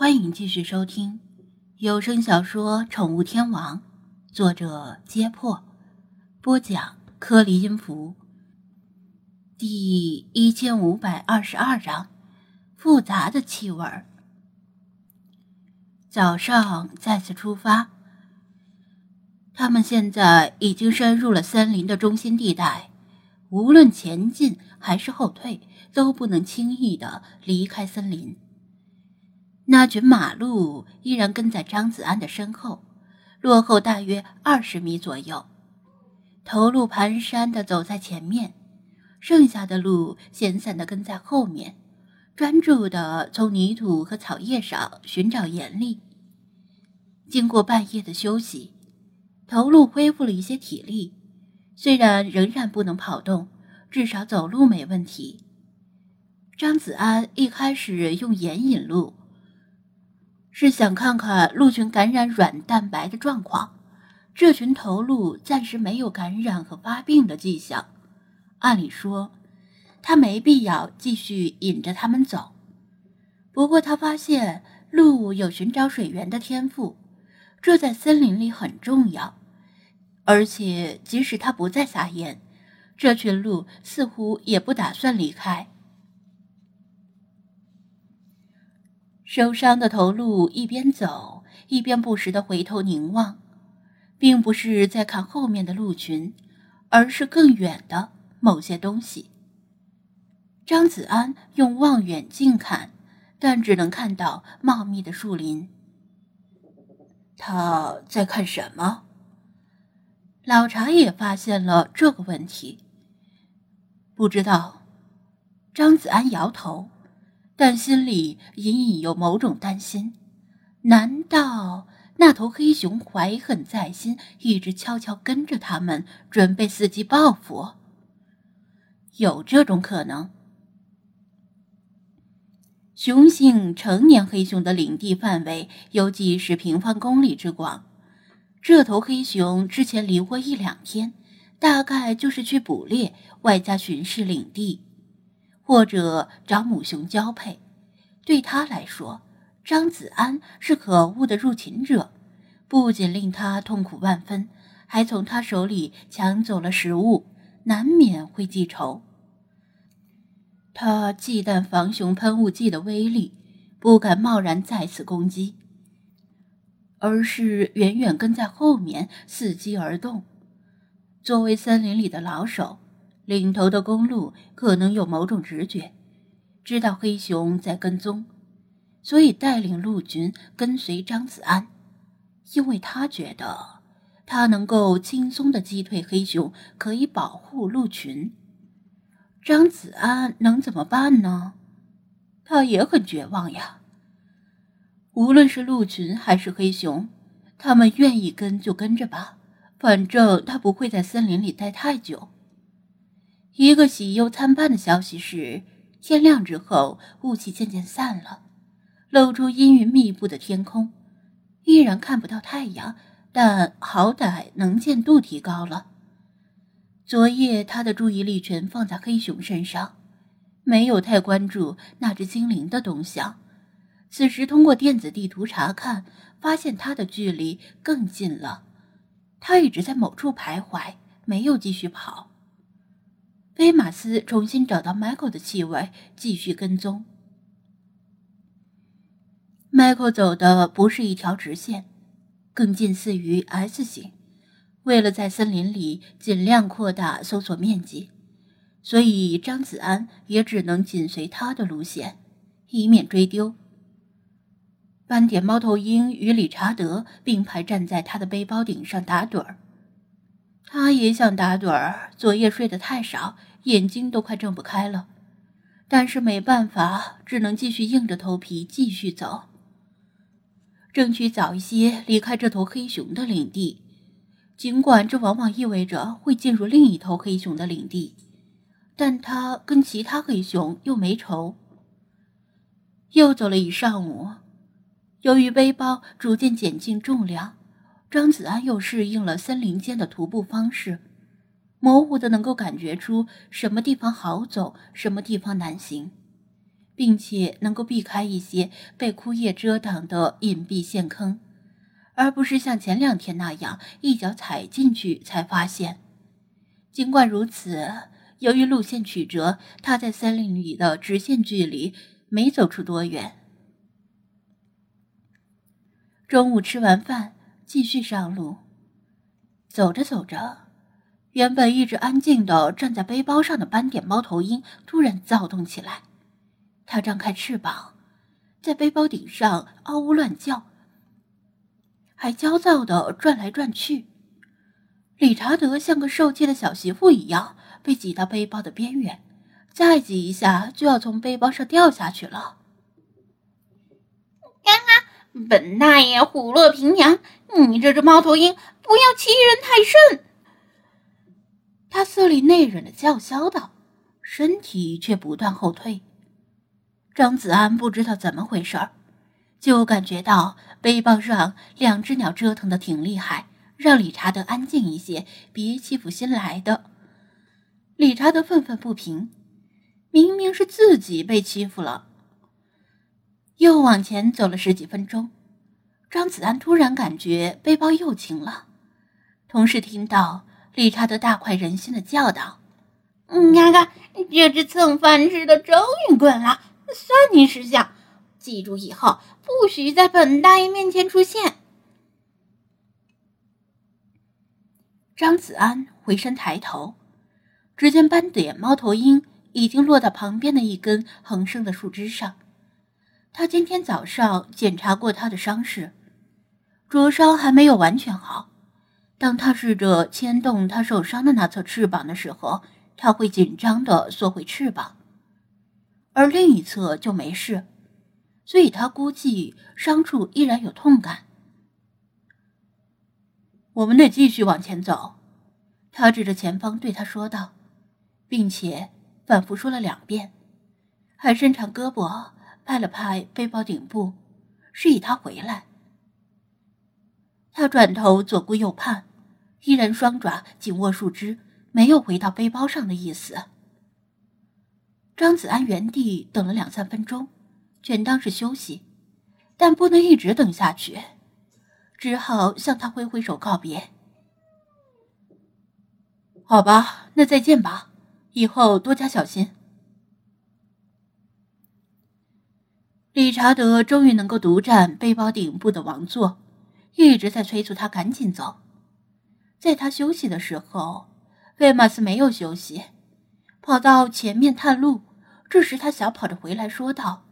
欢迎继续收听有声小说《宠物天王》，作者：揭破，播讲：颗粒音符。第一千五百二十二章：复杂的气味。早上再次出发，他们现在已经深入了森林的中心地带，无论前进还是后退，都不能轻易的离开森林。那群马鹿依然跟在张子安的身后，落后大约二十米左右。头鹿蹒跚的走在前面，剩下的鹿闲散的跟在后面，专注的从泥土和草叶上寻找盐粒。经过半夜的休息，头鹿恢复了一些体力，虽然仍然不能跑动，至少走路没问题。张子安一开始用盐引路。是想看看鹿群感染软蛋白的状况。这群头鹿暂时没有感染和发病的迹象，按理说，他没必要继续引着他们走。不过他发现鹿有寻找水源的天赋，这在森林里很重要。而且即使他不再撒盐，这群鹿似乎也不打算离开。受伤的头鹿一边走一边不时的回头凝望，并不是在看后面的鹿群，而是更远的某些东西。张子安用望远镜看，但只能看到茂密的树林。他在看什么？老查也发现了这个问题。不知道。张子安摇头。但心里隐隐有某种担心，难道那头黑熊怀恨在心，一直悄悄跟着他们，准备伺机报复？有这种可能。雄性成年黑熊的领地范围有几十平方公里之广，这头黑熊之前离窝一两天，大概就是去捕猎，外加巡视领地。或者找母熊交配，对他来说，张子安是可恶的入侵者，不仅令他痛苦万分，还从他手里抢走了食物，难免会记仇。他忌惮防熊喷雾剂的威力，不敢贸然再次攻击，而是远远跟在后面，伺机而动。作为森林里的老手。领头的公鹿可能有某种直觉，知道黑熊在跟踪，所以带领鹿群跟随张子安，因为他觉得他能够轻松的击退黑熊，可以保护鹿群。张子安能怎么办呢？他也很绝望呀。无论是鹿群还是黑熊，他们愿意跟就跟着吧，反正他不会在森林里待太久。一个喜忧参半的消息是，天亮之后，雾气渐渐散了，露出阴云密布的天空，依然看不到太阳，但好歹能见度提高了。昨夜他的注意力全放在黑熊身上，没有太关注那只精灵的动向。此时通过电子地图查看，发现它的距离更近了，它一直在某处徘徊，没有继续跑。菲马斯重新找到 Michael 的气味，继续跟踪。Michael 走的不是一条直线，更近似于 S 型。为了在森林里尽量扩大搜索面积，所以张子安也只能紧随他的路线，以免追丢。斑点猫头鹰与理查德并排站在他的背包顶上打盹儿。他也想打盹儿，昨夜睡得太少。眼睛都快睁不开了，但是没办法，只能继续硬着头皮继续走，争取早一些离开这头黑熊的领地。尽管这往往意味着会进入另一头黑熊的领地，但他跟其他黑熊又没仇。又走了一上午，由于背包逐渐减轻重量，张子安又适应了森林间的徒步方式。模糊的能够感觉出什么地方好走，什么地方难行，并且能够避开一些被枯叶遮挡的隐蔽陷坑，而不是像前两天那样一脚踩进去才发现。尽管如此，由于路线曲折，他在森林里的直线距离没走出多远。中午吃完饭，继续上路。走着走着，原本一直安静的站在背包上的斑点猫头鹰突然躁动起来。它张开翅膀，在背包顶上嗷呜乱叫，还焦躁的转来转去。理查德像个受气的小媳妇一样被挤到背包的边缘，再挤一下就要从背包上掉下去了。啊！本大爷虎落平阳，你这只猫头鹰不要欺人太甚！他色厉内荏的叫嚣道，身体却不断后退。张子安不知道怎么回事儿，就感觉到背包上两只鸟折腾的挺厉害，让理查德安静一些，别欺负新来的。理查德愤愤不平，明明是自己被欺负了。又往前走了十几分钟，张子安突然感觉背包又轻了，同时听到理查德大快人心的叫道：“你看看，这只蹭饭吃的终于滚了。”算你识相，记住以后不许在本大爷面前出现。张子安回身抬头，只见斑点猫头鹰已经落到旁边的一根横生的树枝上。他今天早上检查过他的伤势，灼伤还没有完全好。当他试着牵动他受伤的那侧翅膀的时候，他会紧张的缩回翅膀。而另一侧就没事，所以他估计伤处依然有痛感。我们得继续往前走，他指着前方对他说道，并且反复说了两遍，还伸长胳膊拍了拍背包顶部，示意他回来。他转头左顾右盼，依然双爪紧握树枝，没有回到背包上的意思。张子安原地等了两三分钟，全当是休息，但不能一直等下去，只好向他挥挥手告别。好吧，那再见吧，以后多加小心。理查德终于能够独占背包顶部的王座，一直在催促他赶紧走。在他休息的时候，费马斯没有休息，跑到前面探路。这时，他小跑着回来，说道：“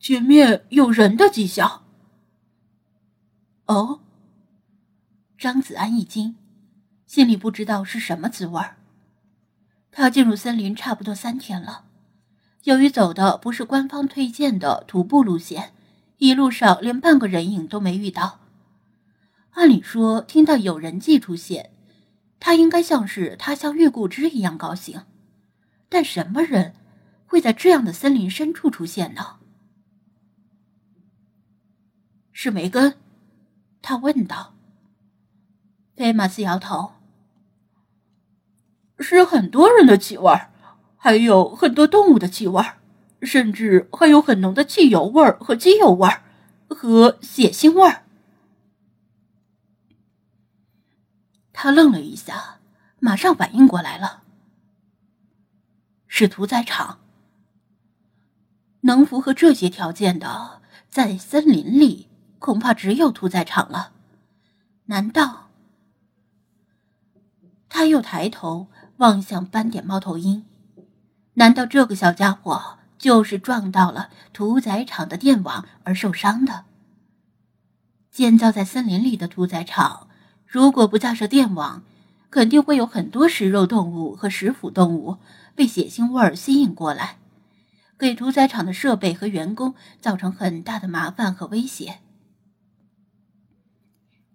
前面有人的迹象。”哦，张子安一惊，心里不知道是什么滋味儿。他进入森林差不多三天了，由于走的不是官方推荐的徒步路线，一路上连半个人影都没遇到。按理说，听到有人迹出现，他应该像是他乡遇故知一样高兴，但什么人？会在这样的森林深处出现呢？是梅根，他问道。菲马斯摇头。是很多人的气味还有很多动物的气味甚至还有很浓的汽油味和机油味和血腥味儿。他愣了一下，马上反应过来了，是屠宰场。能符合这些条件的，在森林里恐怕只有屠宰场了。难道？他又抬头望向斑点猫头鹰，难道这个小家伙就是撞到了屠宰场的电网而受伤的？建造在森林里的屠宰场，如果不架设电网，肯定会有很多食肉动物和食腐动物被血腥味儿吸引过来。给屠宰场的设备和员工造成很大的麻烦和威胁，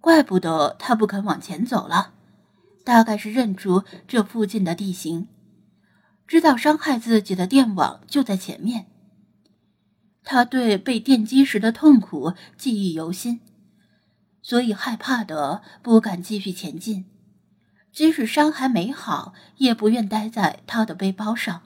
怪不得他不肯往前走了，大概是认出这附近的地形，知道伤害自己的电网就在前面。他对被电击时的痛苦记忆犹新，所以害怕的不敢继续前进，即使伤还没好，也不愿待在他的背包上。